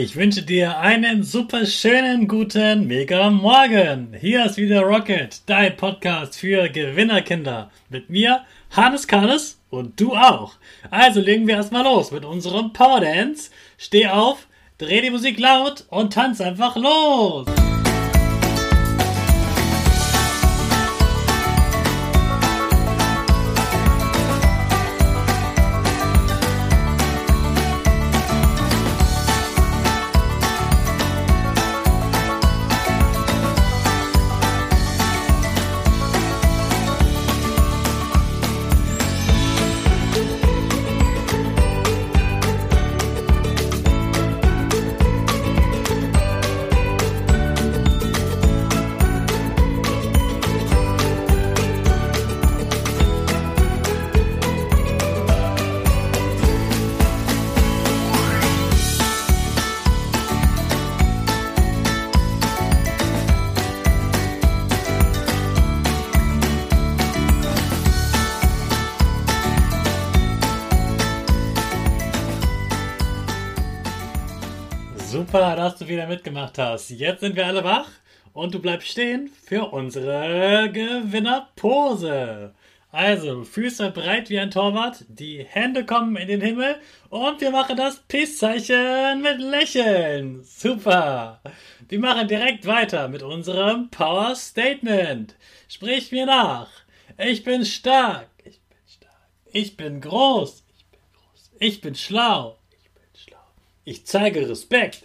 Ich wünsche dir einen super schönen guten Mega Morgen. Hier ist wieder Rocket, dein Podcast für Gewinnerkinder. Mit mir, Hannes Karnes und du auch. Also legen wir erstmal los mit unserem Power Dance. Steh auf, dreh die Musik laut und tanz einfach los. Super, dass du wieder mitgemacht hast. Jetzt sind wir alle wach und du bleibst stehen für unsere Gewinnerpose. Also, Füße breit wie ein Torwart, die Hände kommen in den Himmel und wir machen das Peace-Zeichen mit Lächeln. Super. Wir machen direkt weiter mit unserem Power Statement. Sprich mir nach. Ich bin stark. Ich bin stark. Ich bin groß. Ich bin groß. Ich bin schlau. Ich zeige Respekt. Ich zeige Respekt.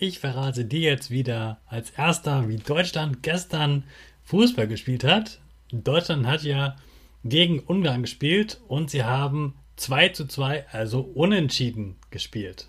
Ich verrate dir jetzt wieder als erster, wie Deutschland gestern Fußball gespielt hat. Deutschland hat ja gegen Ungarn gespielt und sie haben 2 zu 2, also unentschieden gespielt.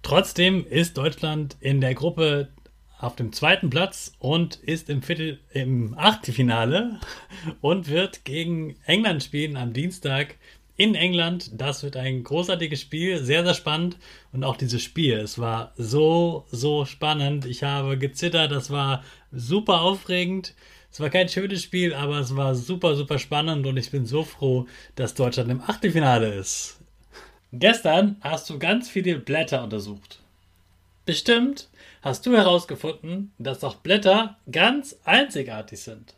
Trotzdem ist Deutschland in der Gruppe auf dem zweiten Platz und ist im Viertel, im Achtelfinale und wird gegen England spielen am Dienstag in England. Das wird ein großartiges Spiel, sehr, sehr spannend. Und auch dieses Spiel, es war so, so spannend. Ich habe gezittert, das war super aufregend. Es war kein schönes Spiel, aber es war super, super spannend und ich bin so froh, dass Deutschland im Achtelfinale ist. Gestern hast du ganz viele Blätter untersucht. Bestimmt hast du herausgefunden, dass auch Blätter ganz einzigartig sind.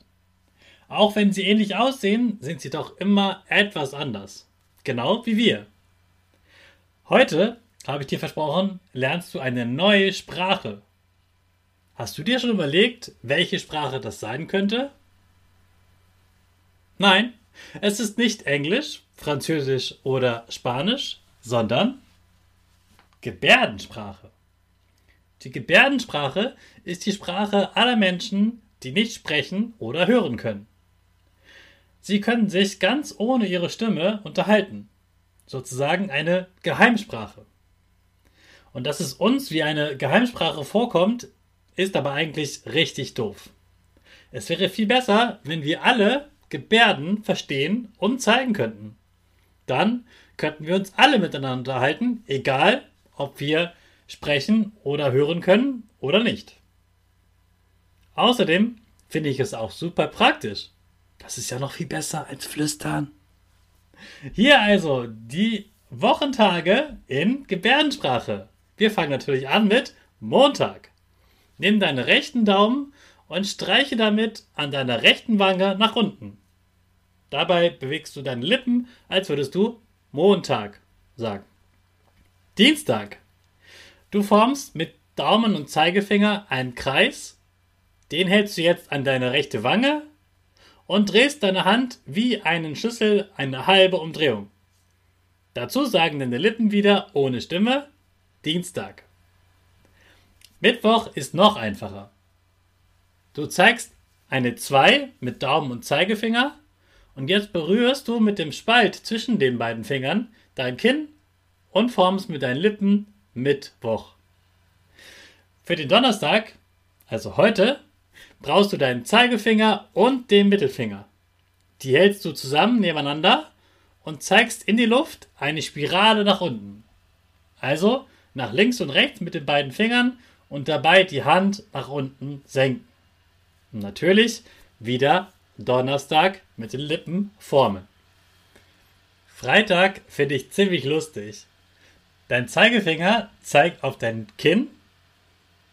Auch wenn sie ähnlich aussehen, sind sie doch immer etwas anders. Genau wie wir. Heute, habe ich dir versprochen, lernst du eine neue Sprache. Hast du dir schon überlegt, welche Sprache das sein könnte? Nein, es ist nicht Englisch, Französisch oder Spanisch, sondern Gebärdensprache. Die Gebärdensprache ist die Sprache aller Menschen, die nicht sprechen oder hören können. Sie können sich ganz ohne ihre Stimme unterhalten. Sozusagen eine Geheimsprache. Und dass es uns wie eine Geheimsprache vorkommt, ist aber eigentlich richtig doof. Es wäre viel besser, wenn wir alle Gebärden verstehen und zeigen könnten. Dann könnten wir uns alle miteinander unterhalten, egal ob wir sprechen oder hören können oder nicht. Außerdem finde ich es auch super praktisch. Das ist ja noch viel besser als flüstern. Hier also die Wochentage in Gebärdensprache. Wir fangen natürlich an mit Montag. Nimm deinen rechten Daumen und streiche damit an deiner rechten Wange nach unten. Dabei bewegst du deine Lippen, als würdest du Montag sagen. Dienstag. Du formst mit Daumen und Zeigefinger einen Kreis. Den hältst du jetzt an deine rechte Wange und drehst deine Hand wie einen Schlüssel eine halbe Umdrehung. Dazu sagen deine Lippen wieder ohne Stimme Dienstag. Mittwoch ist noch einfacher. Du zeigst eine 2 mit Daumen und Zeigefinger und jetzt berührst du mit dem Spalt zwischen den beiden Fingern dein Kinn und formst mit deinen Lippen Mittwoch. Für den Donnerstag Also heute brauchst du deinen Zeigefinger und den Mittelfinger. Die hältst du zusammen nebeneinander und zeigst in die Luft eine Spirale nach unten. Also nach links und rechts mit den beiden Fingern und dabei die Hand nach unten senken. Und natürlich wieder Donnerstag mit den Lippen formen. Freitag finde ich ziemlich lustig. Dein Zeigefinger zeigt auf dein Kinn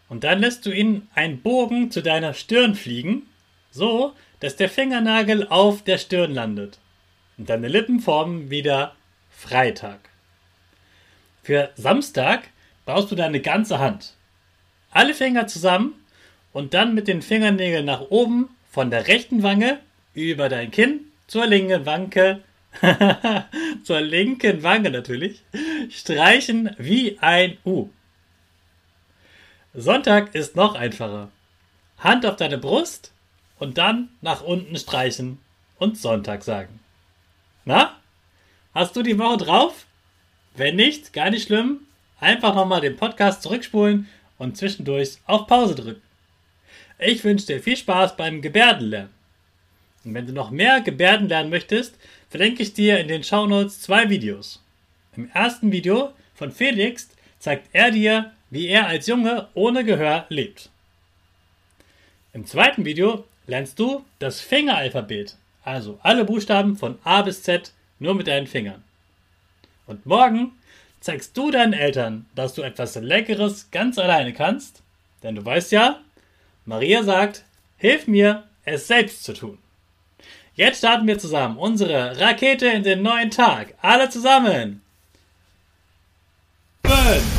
und dann lässt du ihn einen Bogen zu deiner Stirn fliegen, so dass der Fingernagel auf der Stirn landet. Und deine Lippen formen wieder Freitag. Für Samstag brauchst du deine ganze Hand. Alle Finger zusammen und dann mit den Fingernägeln nach oben von der rechten Wange über dein Kinn zur linken Wange, zur linken Wange natürlich, streichen wie ein U. Sonntag ist noch einfacher. Hand auf deine Brust und dann nach unten streichen und Sonntag sagen. Na? Hast du die Woche drauf? Wenn nicht, gar nicht schlimm. Einfach nochmal den Podcast zurückspulen und zwischendurch auf Pause drücken. Ich wünsche dir viel Spaß beim Gebärdenlernen. Und wenn du noch mehr Gebärden lernen möchtest, verlinke ich dir in den Shownotes zwei Videos. Im ersten Video von Felix zeigt er dir, wie er als Junge ohne Gehör lebt. Im zweiten Video lernst du das Fingeralphabet, also alle Buchstaben von A bis Z nur mit deinen Fingern. Und morgen zeigst du deinen Eltern, dass du etwas Leckeres ganz alleine kannst, denn du weißt ja, Maria sagt, hilf mir, es selbst zu tun. Jetzt starten wir zusammen unsere Rakete in den neuen Tag. Alle zusammen. 5,